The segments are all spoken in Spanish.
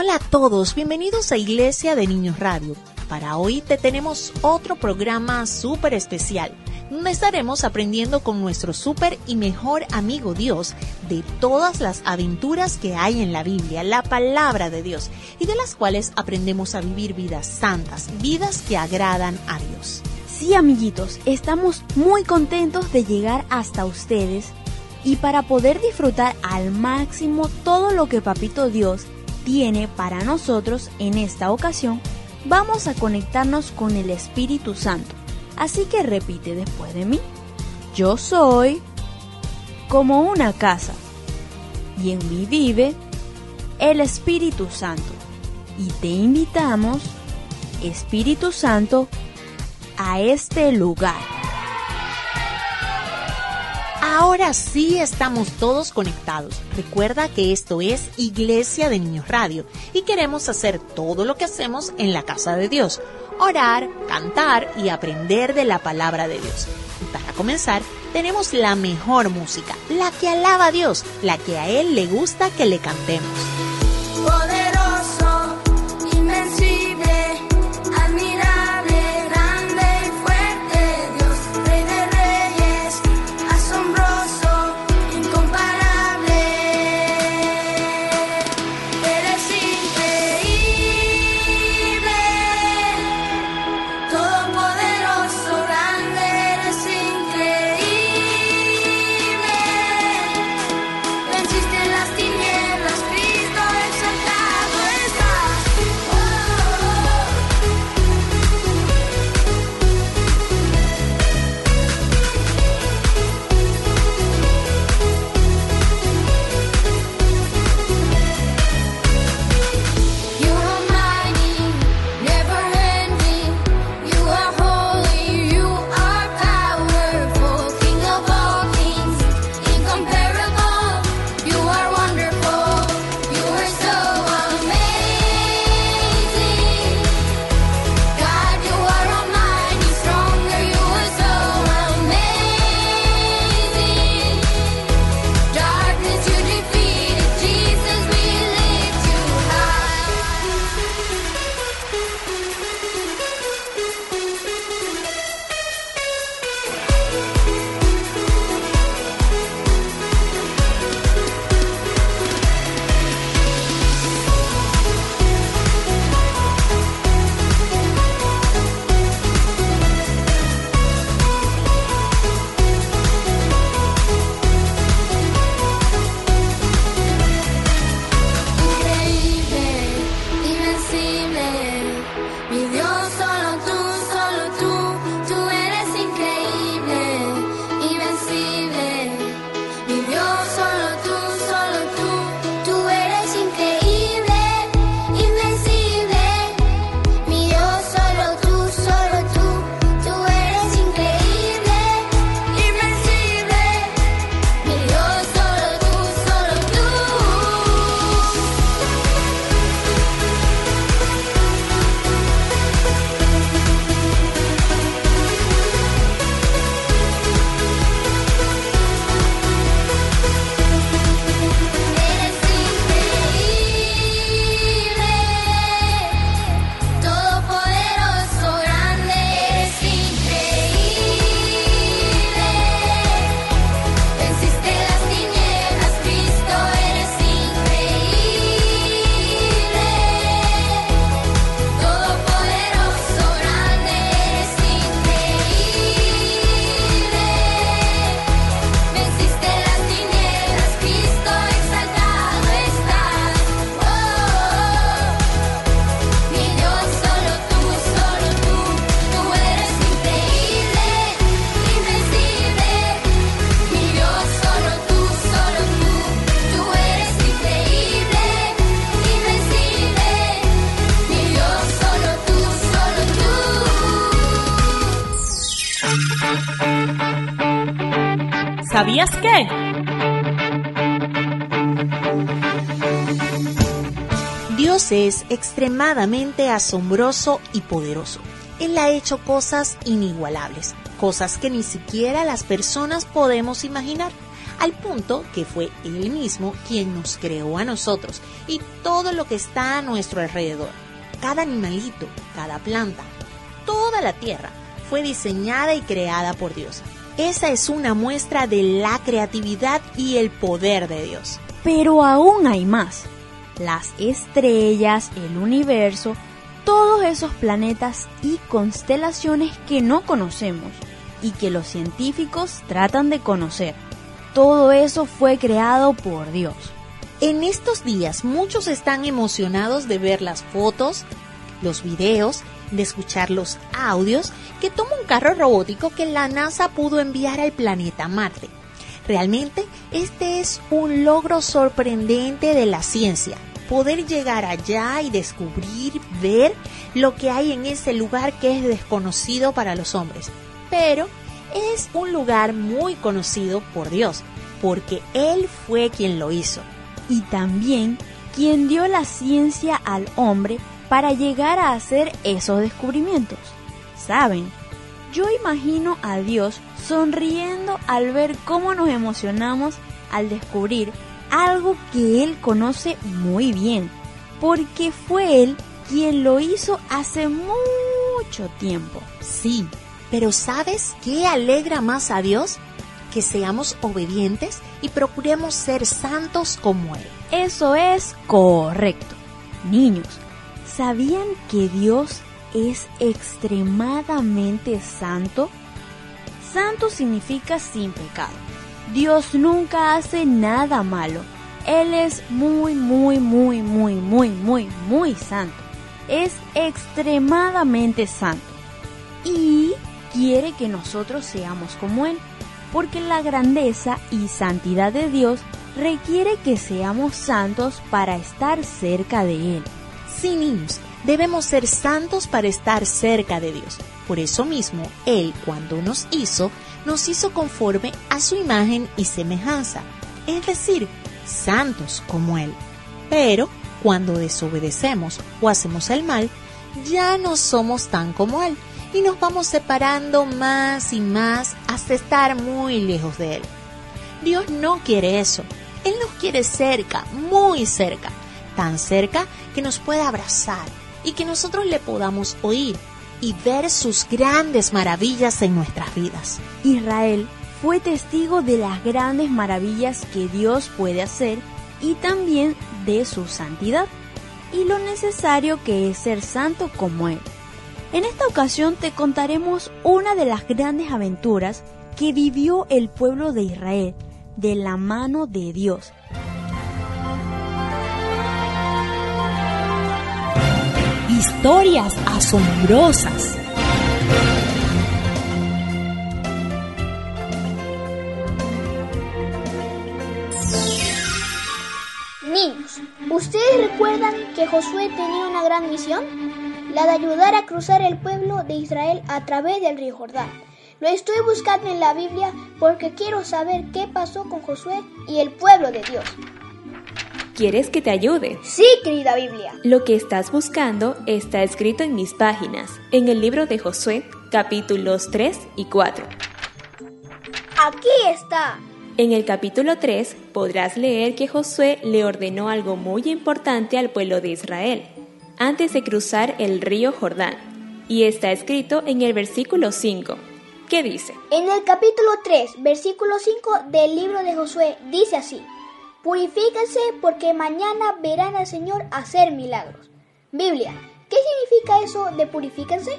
Hola a todos, bienvenidos a Iglesia de Niños Radio. Para hoy te tenemos otro programa súper especial, donde estaremos aprendiendo con nuestro súper y mejor amigo Dios de todas las aventuras que hay en la Biblia, la palabra de Dios, y de las cuales aprendemos a vivir vidas santas, vidas que agradan a Dios. Sí, amiguitos, estamos muy contentos de llegar hasta ustedes y para poder disfrutar al máximo todo lo que Papito Dios tiene para nosotros en esta ocasión, vamos a conectarnos con el Espíritu Santo. Así que repite después de mí. Yo soy como una casa y en mí vive el Espíritu Santo. Y te invitamos, Espíritu Santo, a este lugar. Ahora sí estamos todos conectados. Recuerda que esto es Iglesia de Niños Radio y queremos hacer todo lo que hacemos en la casa de Dios. Orar, cantar y aprender de la palabra de Dios. Y para comenzar, tenemos la mejor música, la que alaba a Dios, la que a Él le gusta que le cantemos. Extremadamente asombroso y poderoso. Él ha hecho cosas inigualables, cosas que ni siquiera las personas podemos imaginar, al punto que fue Él mismo quien nos creó a nosotros y todo lo que está a nuestro alrededor. Cada animalito, cada planta, toda la tierra fue diseñada y creada por Dios. Esa es una muestra de la creatividad y el poder de Dios. Pero aún hay más. Las estrellas, el universo, todos esos planetas y constelaciones que no conocemos y que los científicos tratan de conocer. Todo eso fue creado por Dios. En estos días muchos están emocionados de ver las fotos, los videos de escuchar los audios que toma un carro robótico que la NASA pudo enviar al planeta Marte. Realmente este es un logro sorprendente de la ciencia, poder llegar allá y descubrir, ver lo que hay en ese lugar que es desconocido para los hombres. Pero es un lugar muy conocido por Dios, porque Él fue quien lo hizo. Y también quien dio la ciencia al hombre para llegar a hacer esos descubrimientos. ¿Saben? Yo imagino a Dios sonriendo al ver cómo nos emocionamos al descubrir algo que Él conoce muy bien, porque fue Él quien lo hizo hace mucho tiempo. Sí, pero ¿sabes qué alegra más a Dios? Que seamos obedientes y procuremos ser santos como Él. Eso es correcto. Niños, ¿Sabían que Dios es extremadamente santo? Santo significa sin pecado. Dios nunca hace nada malo. Él es muy, muy, muy, muy, muy, muy, muy santo. Es extremadamente santo. Y quiere que nosotros seamos como Él. Porque la grandeza y santidad de Dios requiere que seamos santos para estar cerca de Él. Sí, niños, debemos ser santos para estar cerca de Dios. Por eso mismo, Él, cuando nos hizo, nos hizo conforme a su imagen y semejanza, es decir, santos como Él. Pero, cuando desobedecemos o hacemos el mal, ya no somos tan como Él y nos vamos separando más y más hasta estar muy lejos de Él. Dios no quiere eso. Él nos quiere cerca, muy cerca tan cerca que nos pueda abrazar y que nosotros le podamos oír y ver sus grandes maravillas en nuestras vidas. Israel fue testigo de las grandes maravillas que Dios puede hacer y también de su santidad y lo necesario que es ser santo como Él. En esta ocasión te contaremos una de las grandes aventuras que vivió el pueblo de Israel de la mano de Dios historias asombrosas. Niños, ¿ustedes recuerdan que Josué tenía una gran misión? La de ayudar a cruzar el pueblo de Israel a través del río Jordán. Lo estoy buscando en la Biblia porque quiero saber qué pasó con Josué y el pueblo de Dios. ¿Quieres que te ayude? Sí, querida Biblia. Lo que estás buscando está escrito en mis páginas, en el libro de Josué, capítulos 3 y 4. Aquí está. En el capítulo 3 podrás leer que Josué le ordenó algo muy importante al pueblo de Israel antes de cruzar el río Jordán. Y está escrito en el versículo 5. ¿Qué dice? En el capítulo 3, versículo 5 del libro de Josué dice así. Purifíquense porque mañana verán al Señor hacer milagros. Biblia, ¿qué significa eso de purifíquense?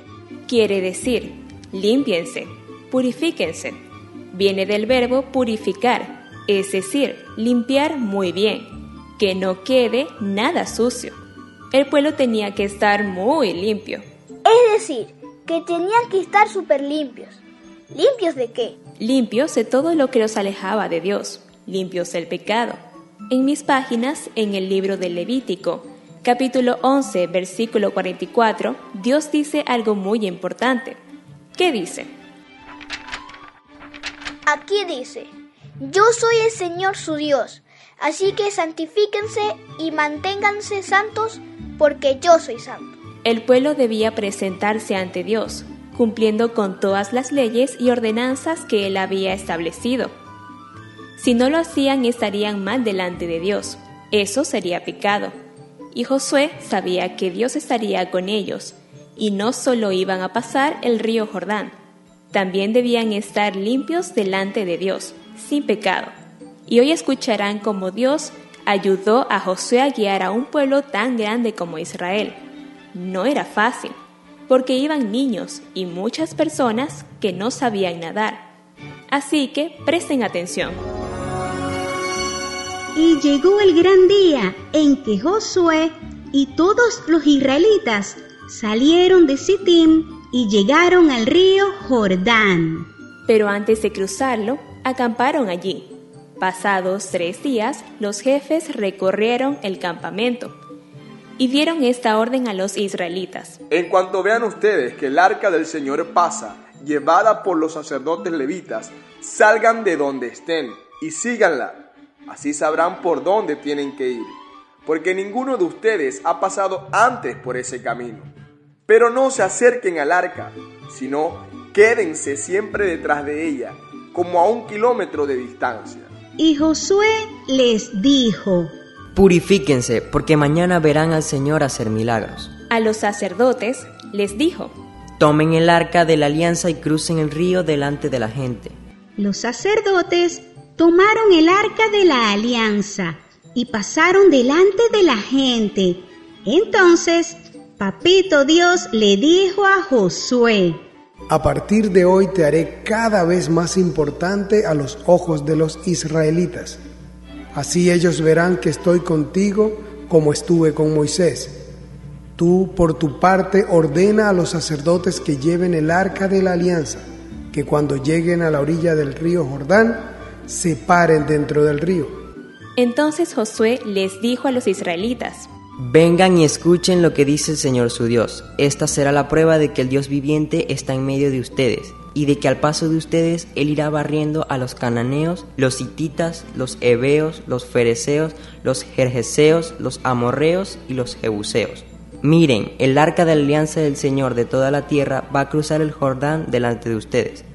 Quiere decir, límpiense, purifíquense. Viene del verbo purificar, es decir, limpiar muy bien, que no quede nada sucio. El pueblo tenía que estar muy limpio. Es decir, que tenían que estar súper limpios. ¿Limpios de qué? Limpios de todo lo que los alejaba de Dios, limpios del pecado, en mis páginas, en el libro del Levítico, capítulo 11, versículo 44, Dios dice algo muy importante. ¿Qué dice? Aquí dice, Yo soy el Señor su Dios, así que santifíquense y manténganse santos, porque yo soy santo. El pueblo debía presentarse ante Dios, cumpliendo con todas las leyes y ordenanzas que él había establecido. Si no lo hacían estarían mal delante de Dios. Eso sería pecado. Y Josué sabía que Dios estaría con ellos, y no solo iban a pasar el río Jordán, también debían estar limpios delante de Dios, sin pecado. Y hoy escucharán cómo Dios ayudó a Josué a guiar a un pueblo tan grande como Israel. No era fácil, porque iban niños y muchas personas que no sabían nadar. Así que presten atención. Y llegó el gran día en que Josué y todos los israelitas salieron de Sittim y llegaron al río Jordán. Pero antes de cruzarlo, acamparon allí. Pasados tres días, los jefes recorrieron el campamento y dieron esta orden a los israelitas. En cuanto vean ustedes que el arca del Señor pasa, llevada por los sacerdotes levitas, salgan de donde estén y síganla. Así sabrán por dónde tienen que ir, porque ninguno de ustedes ha pasado antes por ese camino. Pero no se acerquen al arca, sino quédense siempre detrás de ella, como a un kilómetro de distancia. Y Josué les dijo, Purifíquense, porque mañana verán al Señor hacer milagros. A los sacerdotes les dijo, Tomen el arca de la alianza y crucen el río delante de la gente. Los sacerdotes tomaron el arca de la alianza y pasaron delante de la gente. Entonces Papito Dios le dijo a Josué, A partir de hoy te haré cada vez más importante a los ojos de los israelitas. Así ellos verán que estoy contigo como estuve con Moisés. Tú, por tu parte, ordena a los sacerdotes que lleven el arca de la alianza, que cuando lleguen a la orilla del río Jordán, se paren dentro del río. Entonces Josué les dijo a los israelitas, Vengan y escuchen lo que dice el Señor su Dios. Esta será la prueba de que el Dios viviente está en medio de ustedes, y de que al paso de ustedes Él irá barriendo a los cananeos, los hititas, los heveos, los fereceos, los jerjeseos, los amorreos y los jebuseos. Miren, el arca de alianza del Señor de toda la tierra va a cruzar el Jordán delante de ustedes.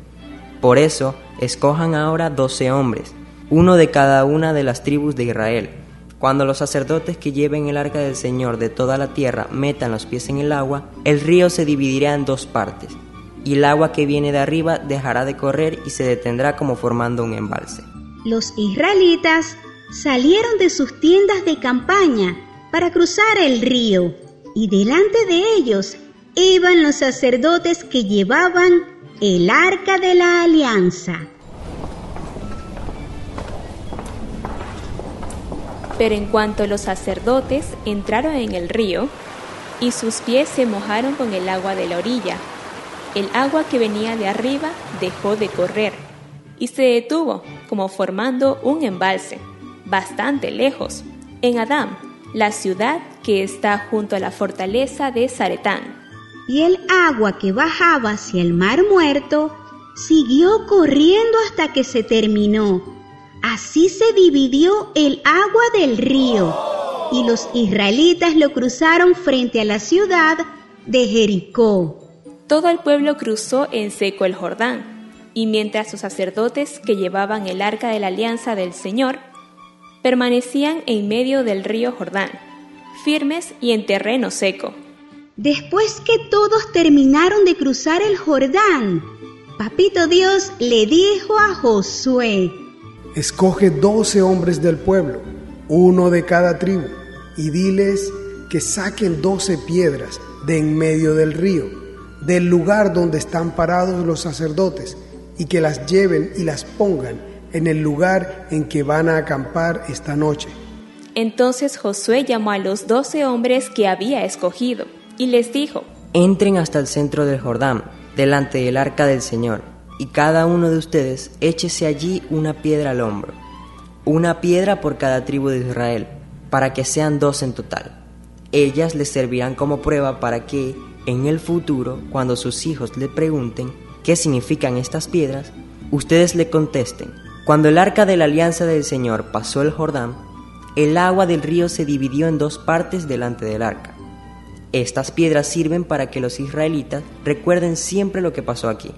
Por eso, escojan ahora doce hombres, uno de cada una de las tribus de Israel cuando los sacerdotes que lleven el arca del Señor de toda la tierra metan los pies en el agua, el río se dividirá en dos partes, y el agua que viene de arriba dejará de correr y se detendrá como formando un embalse. Los israelitas salieron de sus tiendas de campaña para cruzar el río, y delante de ellos iban los sacerdotes que llevaban el arca de la alianza. Pero en cuanto los sacerdotes entraron en el río, y sus pies se mojaron con el agua de la orilla, el agua que venía de arriba dejó de correr y se detuvo como formando un embalse, bastante lejos, en Adán, la ciudad que está junto a la fortaleza de Zaretán. Y el agua que bajaba hacia el mar muerto siguió corriendo hasta que se terminó Así se dividió el agua del río y los israelitas lo cruzaron frente a la ciudad de Jericó. Todo el pueblo cruzó en seco el Jordán, y mientras los sacerdotes que llevaban el arca de la alianza del Señor permanecían en medio del río Jordán, firmes y en terreno seco. Después que todos terminaron de cruzar el Jordán, Papito Dios le dijo a Josué, Escoge doce hombres del pueblo, uno de cada tribu, y diles que saquen doce piedras de en medio del río, del lugar donde están parados los sacerdotes, y que las lleven y las pongan en el lugar en que van a acampar esta noche. Entonces Josué llamó a los doce hombres que había escogido, y les dijo, Entren hasta el centro del Jordán, delante del arca del Señor y cada uno de ustedes échese allí una piedra al hombro, una piedra por cada tribu de Israel, para que sean dos en total. Ellas les servirán como prueba para que, en el futuro, cuando sus hijos le pregunten qué significan estas piedras, ustedes le contesten, Cuando el arca de la alianza del Señor pasó el Jordán, el agua del río se dividió en dos partes delante del arca. Estas piedras sirven para que los israelitas recuerden siempre lo que pasó aquí.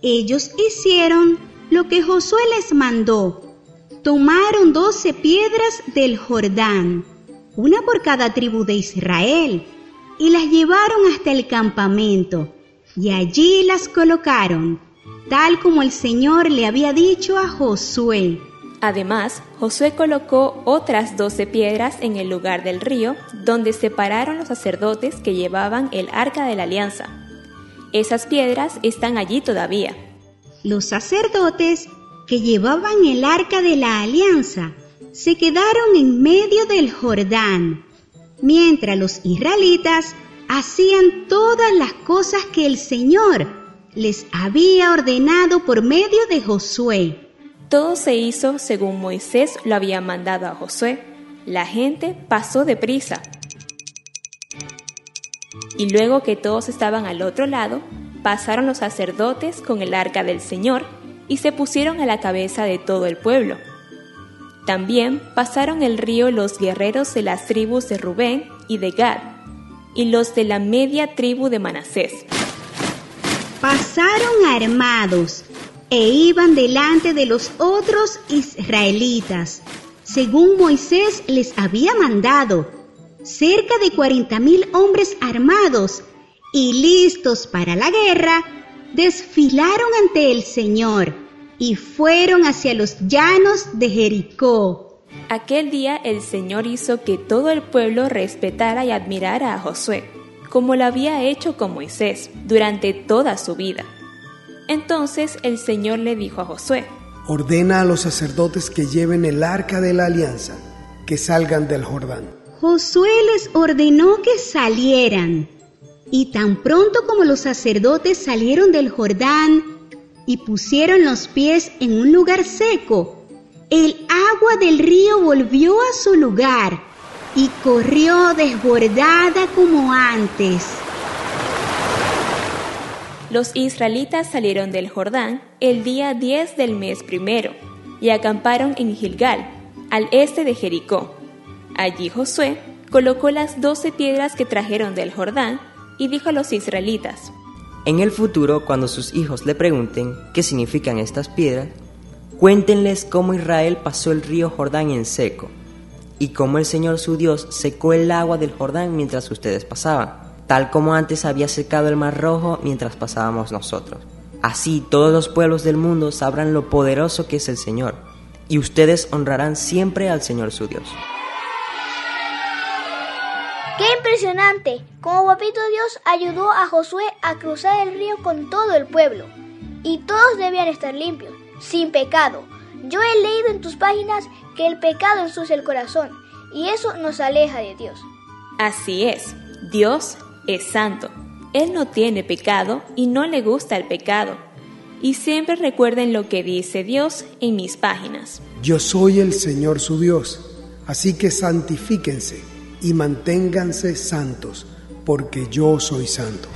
Ellos hicieron lo que Josué les mandó. Tomaron doce piedras del Jordán, una por cada tribu de Israel, y las llevaron hasta el campamento, y allí las colocaron, tal como el Señor le había dicho a Josué. Además, Josué colocó otras doce piedras en el lugar del río, donde separaron los sacerdotes que llevaban el arca de la alianza. Esas piedras están allí todavía. Los sacerdotes que llevaban el arca de la alianza se quedaron en medio del Jordán, mientras los israelitas hacían todas las cosas que el Señor les había ordenado por medio de Josué. Todo se hizo según Moisés lo había mandado a Josué. La gente pasó deprisa. Y luego que todos estaban al otro lado, pasaron los sacerdotes con el arca del Señor y se pusieron a la cabeza de todo el pueblo. También pasaron el río los guerreros de las tribus de Rubén y de Gad, y los de la media tribu de Manasés. Pasaron armados e iban delante de los otros israelitas, según Moisés les había mandado, cerca de cuarenta mil hombres armados y listos para la guerra, desfilaron ante el Señor y fueron hacia los llanos de Jericó. Aquel día el Señor hizo que todo el pueblo respetara y admirara a Josué, como lo había hecho con Moisés durante toda su vida. Entonces el Señor le dijo a Josué, Ordena a los sacerdotes que lleven el arca de la alianza, que salgan del Jordán. Josué les ordenó que salieran. Y tan pronto como los sacerdotes salieron del Jordán y pusieron los pies en un lugar seco, el agua del río volvió a su lugar y corrió desbordada como antes. Los israelitas salieron del Jordán el día 10 del mes primero y acamparon en Gilgal, al este de Jericó. Allí Josué colocó las doce piedras que trajeron del Jordán y dijo a los israelitas, En el futuro, cuando sus hijos le pregunten qué significan estas piedras, cuéntenles cómo Israel pasó el río Jordán en seco y cómo el Señor su Dios secó el agua del Jordán mientras ustedes pasaban tal como antes había secado el mar rojo mientras pasábamos nosotros. Así todos los pueblos del mundo sabrán lo poderoso que es el Señor, y ustedes honrarán siempre al Señor su Dios. ¡Qué impresionante! Como papito Dios ayudó a Josué a cruzar el río con todo el pueblo. Y todos debían estar limpios, sin pecado. Yo he leído en tus páginas que el pecado ensucia el corazón, y eso nos aleja de Dios. Así es, Dios es santo. Él no tiene pecado y no le gusta el pecado. Y siempre recuerden lo que dice Dios en mis páginas. Yo soy el Señor su Dios, así que santifíquense y manténganse santos, porque yo soy santo.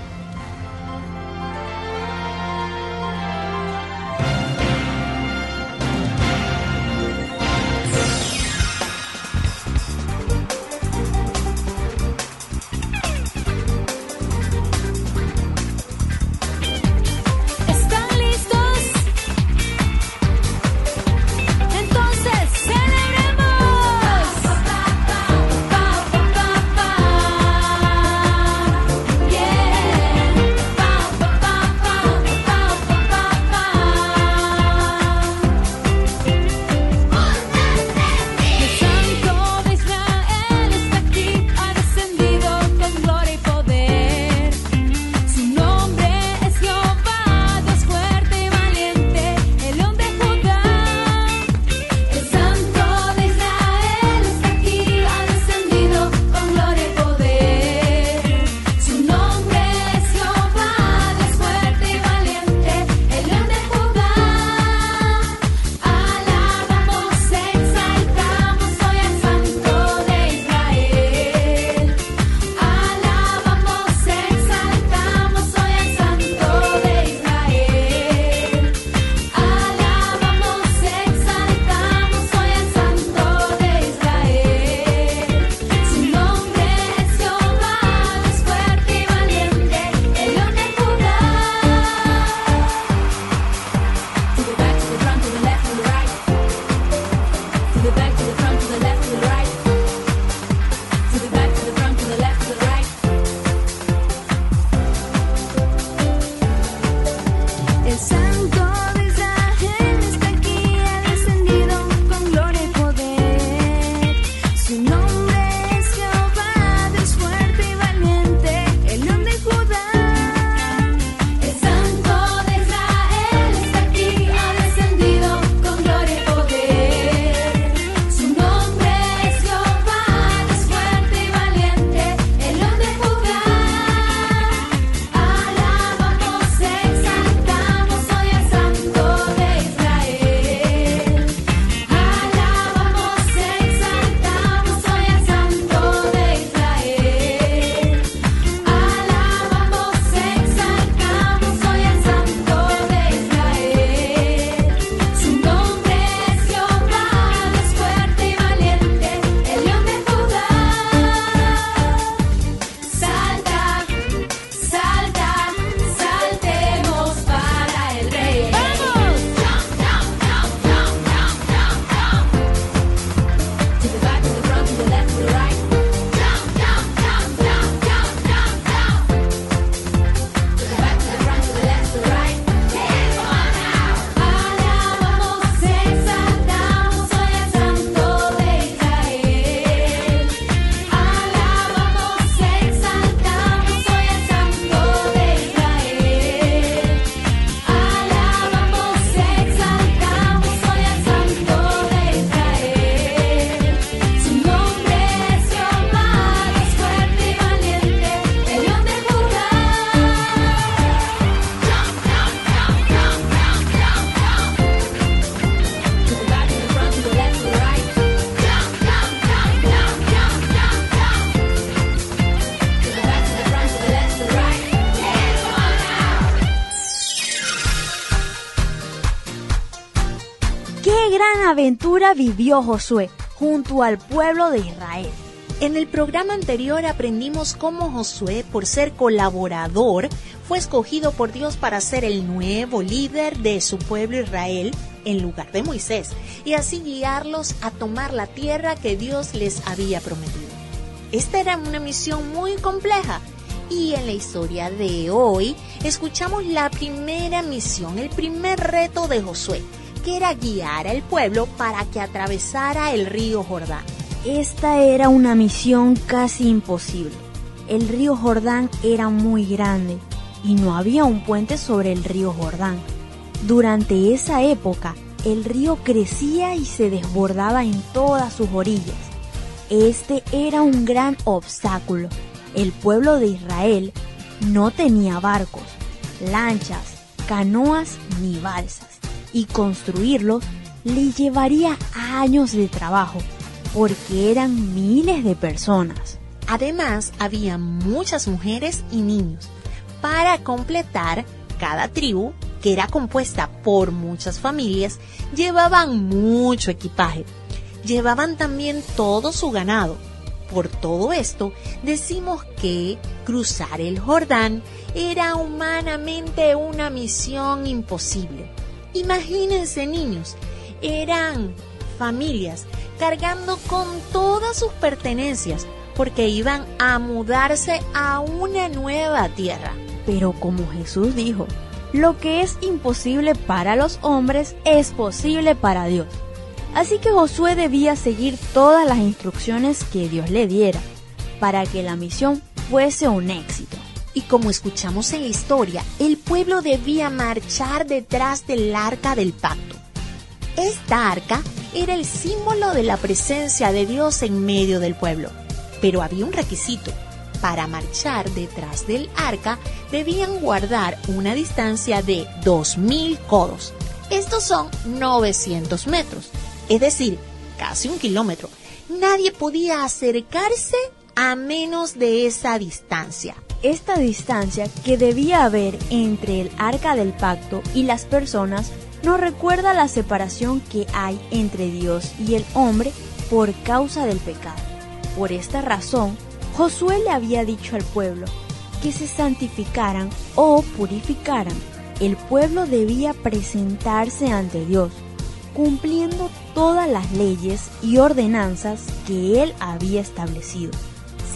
Vivió Josué junto al pueblo de Israel. En el programa anterior aprendimos cómo Josué, por ser colaborador, fue escogido por Dios para ser el nuevo líder de su pueblo Israel en lugar de Moisés y así guiarlos a tomar la tierra que Dios les había prometido. Esta era una misión muy compleja y en la historia de hoy escuchamos la primera misión, el primer reto de Josué, que era guiar al pueblo para que atravesara el río Jordán. Esta era una misión casi imposible. El río Jordán era muy grande y no había un puente sobre el río Jordán. Durante esa época, el río crecía y se desbordaba en todas sus orillas. Este era un gran obstáculo. El pueblo de Israel no tenía barcos, lanchas, canoas ni balsas, y construirlos le llevaría años de trabajo, porque eran miles de personas. Además, había muchas mujeres y niños. Para completar, cada tribu, que era compuesta por muchas familias, llevaban mucho equipaje. Llevaban también todo su ganado. Por todo esto, decimos que cruzar el Jordán era humanamente una misión imposible. Imagínense niños, eran familias cargando con todas sus pertenencias porque iban a mudarse a una nueva tierra. Pero como Jesús dijo, lo que es imposible para los hombres es posible para Dios. Así que Josué debía seguir todas las instrucciones que Dios le diera para que la misión fuese un éxito. Y como escuchamos en la historia, el pueblo debía marchar detrás del arca del pacto. Esta arca era el símbolo de la presencia de Dios en medio del pueblo. Pero había un requisito. Para marchar detrás del arca debían guardar una distancia de 2.000 codos. Estos son 900 metros, es decir, casi un kilómetro. Nadie podía acercarse a menos de esa distancia. Esta distancia que debía haber entre el arca del pacto y las personas nos recuerda la separación que hay entre Dios y el hombre por causa del pecado. Por esta razón, Josué le había dicho al pueblo que se santificaran o purificaran. El pueblo debía presentarse ante Dios, cumpliendo todas las leyes y ordenanzas que él había establecido.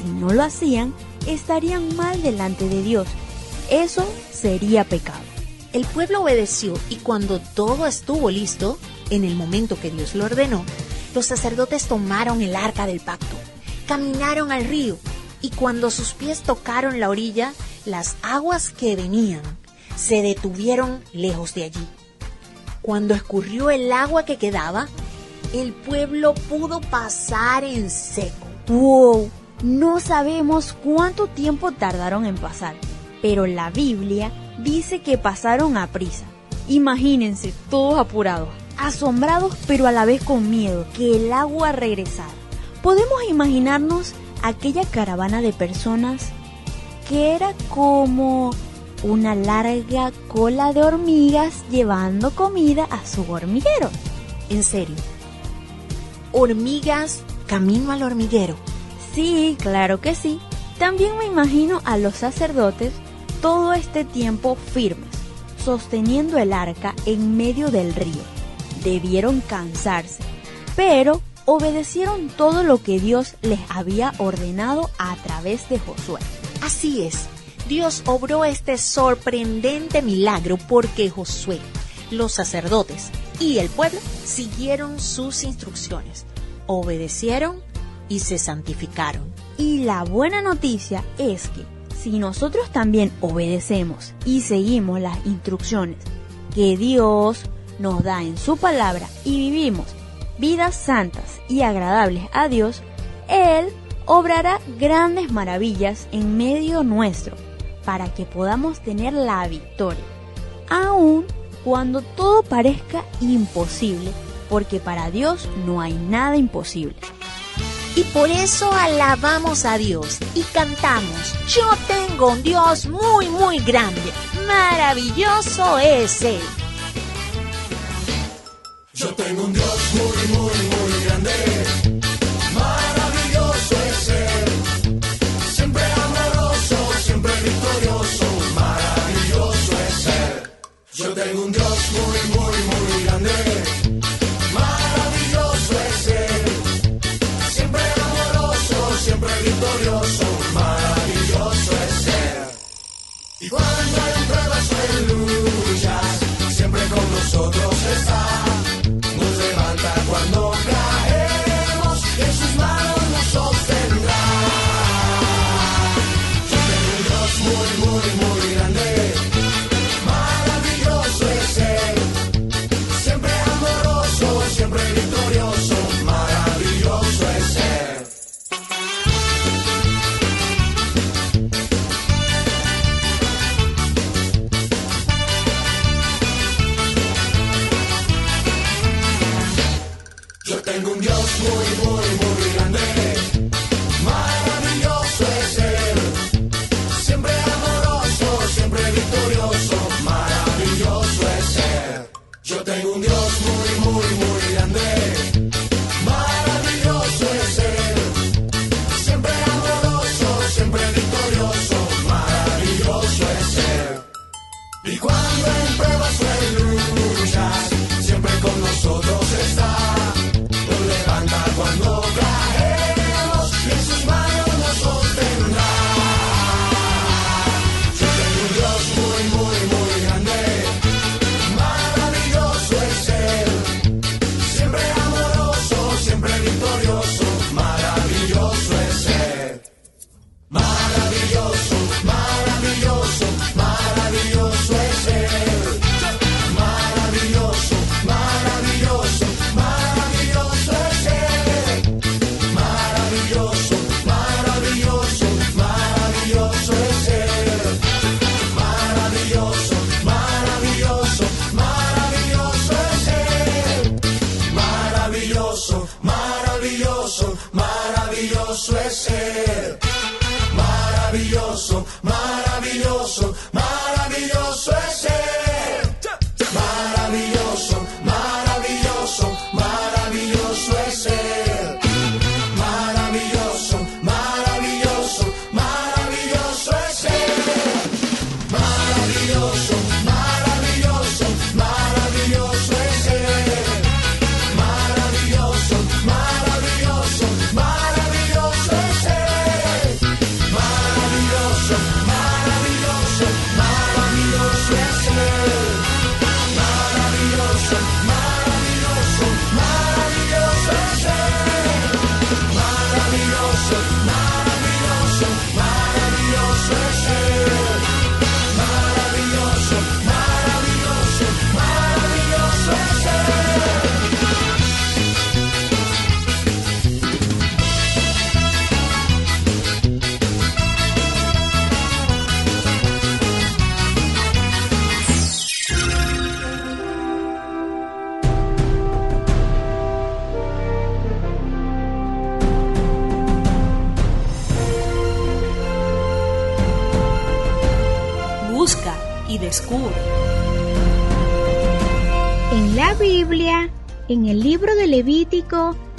Si no lo hacían, estarían mal delante de Dios. Eso sería pecado. El pueblo obedeció y cuando todo estuvo listo, en el momento que Dios lo ordenó, los sacerdotes tomaron el arca del pacto, caminaron al río y cuando sus pies tocaron la orilla, las aguas que venían se detuvieron lejos de allí. Cuando escurrió el agua que quedaba, el pueblo pudo pasar en seco. ¡Wow! No sabemos cuánto tiempo tardaron en pasar, pero la Biblia dice que pasaron a prisa. Imagínense, todos apurados, asombrados pero a la vez con miedo que el agua regresara. Podemos imaginarnos aquella caravana de personas que era como una larga cola de hormigas llevando comida a su hormiguero. En serio. Hormigas camino al hormiguero. Sí, claro que sí. También me imagino a los sacerdotes todo este tiempo firmes, sosteniendo el arca en medio del río. Debieron cansarse, pero obedecieron todo lo que Dios les había ordenado a través de Josué. Así es, Dios obró este sorprendente milagro porque Josué, los sacerdotes y el pueblo siguieron sus instrucciones, obedecieron y se santificaron. Y la buena noticia es que si nosotros también obedecemos y seguimos las instrucciones que Dios nos da en su palabra y vivimos vidas santas y agradables a Dios, Él obrará grandes maravillas en medio nuestro para que podamos tener la victoria, aun cuando todo parezca imposible, porque para Dios no hay nada imposible. Y por eso alabamos a Dios y cantamos, yo tengo un Dios muy, muy grande, maravilloso es Él. Yo tengo un Dios muy, muy, muy grande.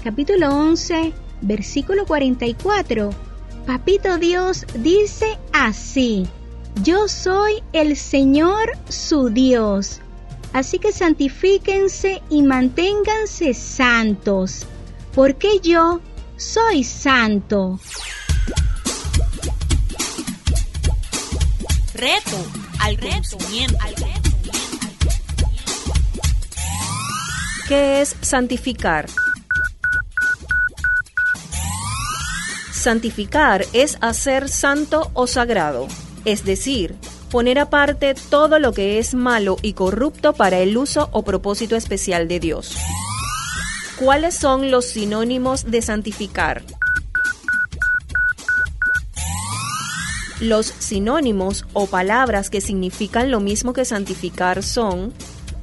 Capítulo 11, versículo 44. Papito Dios dice así, yo soy el Señor su Dios. Así que santifíquense y manténganse santos, porque yo soy santo. Reto al reto, bien, al reto. ¿Qué es santificar? Santificar es hacer santo o sagrado, es decir, poner aparte todo lo que es malo y corrupto para el uso o propósito especial de Dios. ¿Cuáles son los sinónimos de santificar? Los sinónimos o palabras que significan lo mismo que santificar son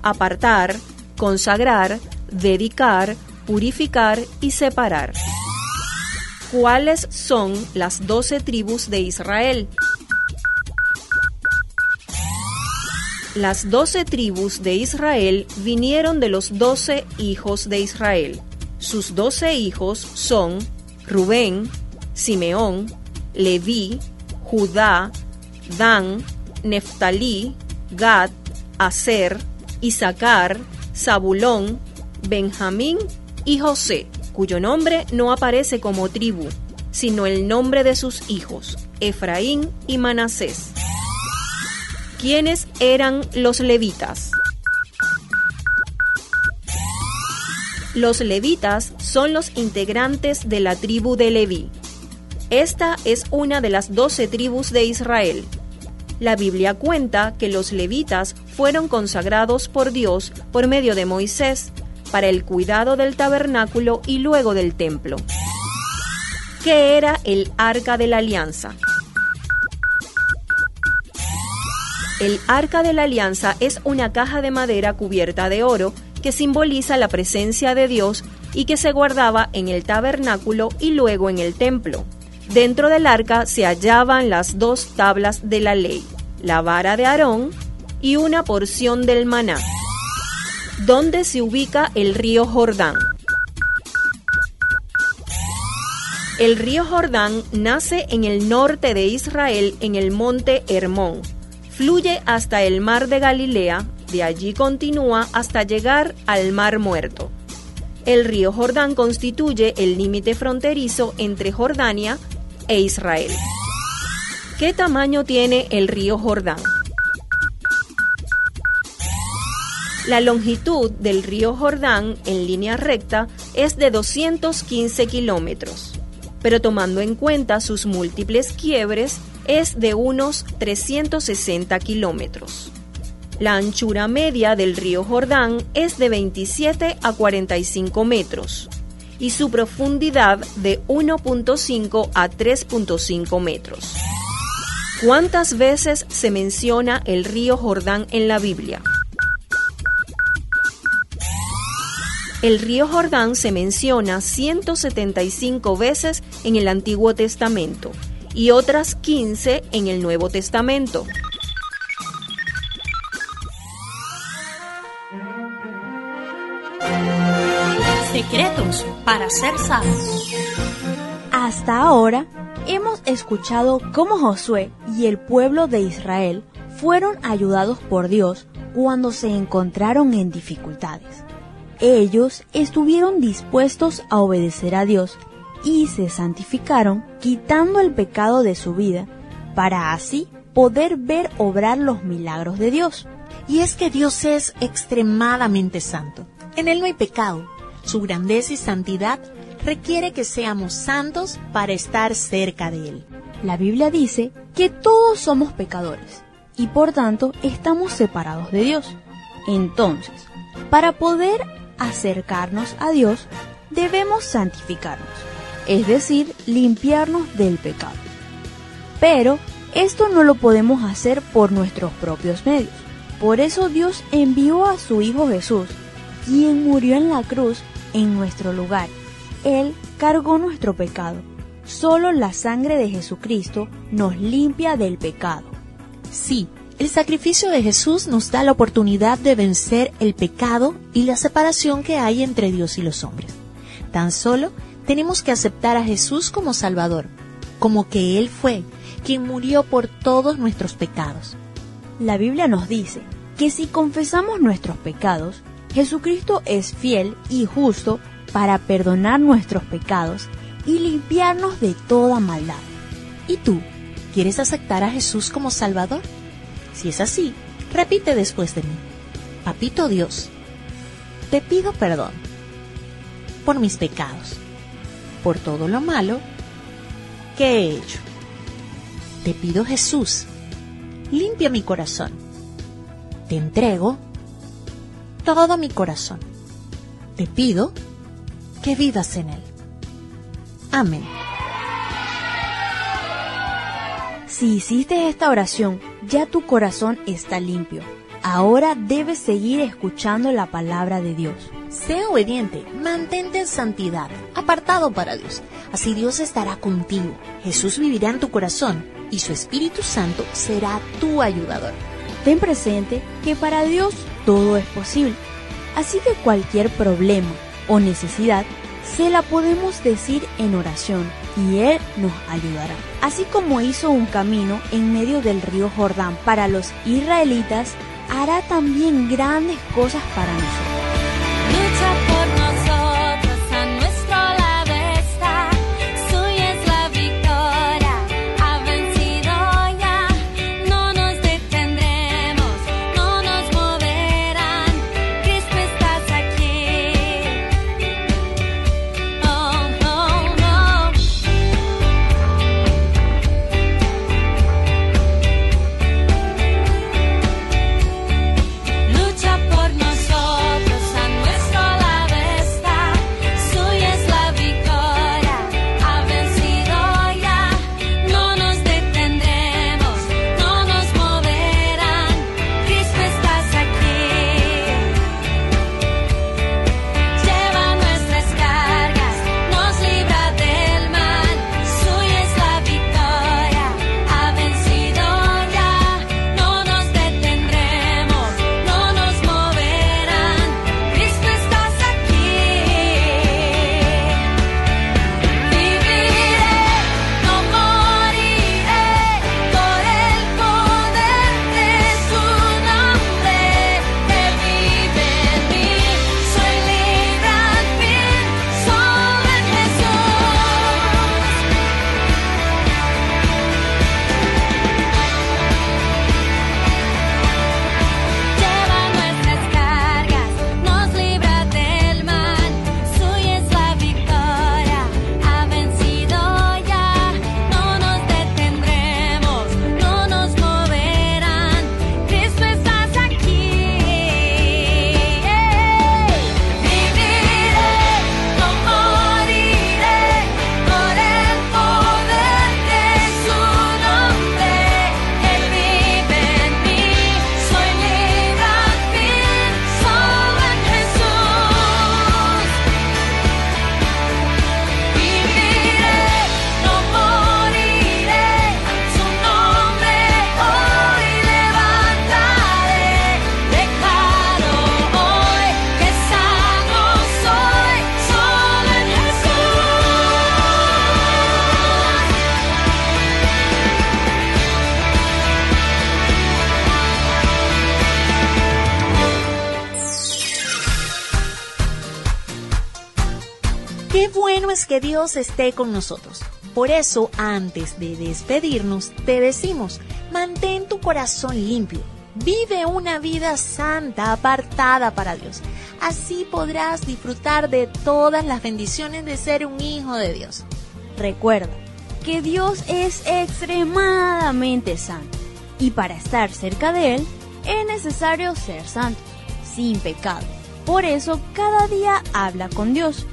apartar, consagrar, dedicar, purificar y separar. ¿Cuáles son las doce tribus de Israel? Las doce tribus de Israel vinieron de los doce hijos de Israel. Sus doce hijos son Rubén, Simeón, Leví, Judá, Dan, Neftalí, Gad, Aser, Isaacar, Zabulón, Benjamín y José, cuyo nombre no aparece como tribu, sino el nombre de sus hijos, Efraín y Manasés. ¿Quiénes eran los levitas? Los levitas son los integrantes de la tribu de Leví. Esta es una de las doce tribus de Israel. La Biblia cuenta que los levitas fueron consagrados por Dios por medio de Moisés para el cuidado del tabernáculo y luego del templo. ¿Qué era el arca de la alianza? El arca de la alianza es una caja de madera cubierta de oro que simboliza la presencia de Dios y que se guardaba en el tabernáculo y luego en el templo. Dentro del arca se hallaban las dos tablas de la ley, la vara de Aarón y una porción del maná. ¿Dónde se ubica el río Jordán? El río Jordán nace en el norte de Israel en el monte Hermón. Fluye hasta el mar de Galilea, de allí continúa hasta llegar al mar muerto. El río Jordán constituye el límite fronterizo entre Jordania e Israel. ¿Qué tamaño tiene el río Jordán? La longitud del río Jordán en línea recta es de 215 kilómetros, pero tomando en cuenta sus múltiples quiebres es de unos 360 kilómetros. La anchura media del río Jordán es de 27 a 45 metros y su profundidad de 1.5 a 3.5 metros. ¿Cuántas veces se menciona el río Jordán en la Biblia? El río Jordán se menciona 175 veces en el Antiguo Testamento y otras 15 en el Nuevo Testamento. Secretos para ser sabios. Hasta ahora hemos escuchado cómo Josué y el pueblo de Israel fueron ayudados por Dios cuando se encontraron en dificultades. Ellos estuvieron dispuestos a obedecer a Dios y se santificaron quitando el pecado de su vida para así poder ver obrar los milagros de Dios. Y es que Dios es extremadamente santo. En Él no hay pecado. Su grandeza y santidad requiere que seamos santos para estar cerca de Él. La Biblia dice que todos somos pecadores y por tanto estamos separados de Dios. Entonces, para poder acercarnos a Dios, debemos santificarnos, es decir, limpiarnos del pecado. Pero esto no lo podemos hacer por nuestros propios medios. Por eso Dios envió a su Hijo Jesús, quien murió en la cruz en nuestro lugar. Él cargó nuestro pecado. Solo la sangre de Jesucristo nos limpia del pecado. Sí, el sacrificio de Jesús nos da la oportunidad de vencer el pecado y la separación que hay entre Dios y los hombres. Tan solo tenemos que aceptar a Jesús como Salvador, como que Él fue quien murió por todos nuestros pecados. La Biblia nos dice que si confesamos nuestros pecados, Jesucristo es fiel y justo para perdonar nuestros pecados y limpiarnos de toda maldad. ¿Y tú? ¿Quieres aceptar a Jesús como Salvador? Si es así, repite después de mí. Papito Dios, te pido perdón por mis pecados, por todo lo malo que he hecho. Te pido Jesús, limpia mi corazón. Te entrego todo mi corazón. Te pido que vivas en él. Amén. Si hiciste esta oración, ya tu corazón está limpio. Ahora debes seguir escuchando la palabra de Dios. Sea obediente, mantente en santidad, apartado para Dios. Así Dios estará contigo. Jesús vivirá en tu corazón y su Espíritu Santo será tu ayudador. Ten presente que para Dios todo es posible, así que cualquier problema o necesidad se la podemos decir en oración y Él nos ayudará. Así como hizo un camino en medio del río Jordán para los israelitas, hará también grandes cosas para nosotros. Dios esté con nosotros. Por eso, antes de despedirnos, te decimos, mantén tu corazón limpio. Vive una vida santa, apartada para Dios. Así podrás disfrutar de todas las bendiciones de ser un hijo de Dios. Recuerda que Dios es extremadamente santo y para estar cerca de Él es necesario ser santo, sin pecado. Por eso cada día habla con Dios.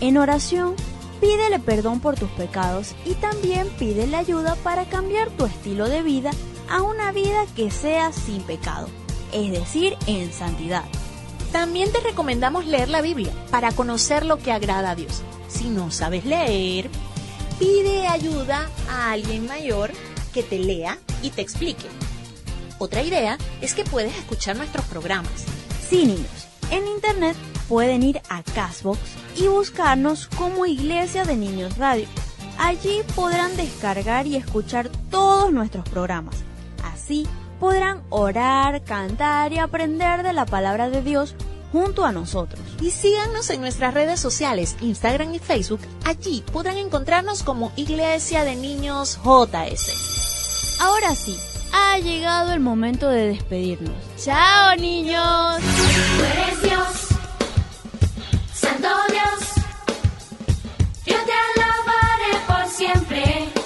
En oración, pídele perdón por tus pecados y también pídele ayuda para cambiar tu estilo de vida a una vida que sea sin pecado, es decir, en santidad. También te recomendamos leer la Biblia para conocer lo que agrada a Dios. Si no sabes leer, pide ayuda a alguien mayor que te lea y te explique. Otra idea es que puedes escuchar nuestros programas. Sí, niños, en internet pueden ir a Castbox y buscarnos como Iglesia de Niños Radio. Allí podrán descargar y escuchar todos nuestros programas. Así podrán orar, cantar y aprender de la palabra de Dios junto a nosotros. Y síganos en nuestras redes sociales, Instagram y Facebook. Allí podrán encontrarnos como Iglesia de Niños JS. Ahora sí, ha llegado el momento de despedirnos. ¡Chao, niños! Santo Dios, yo te alabaré por siempre.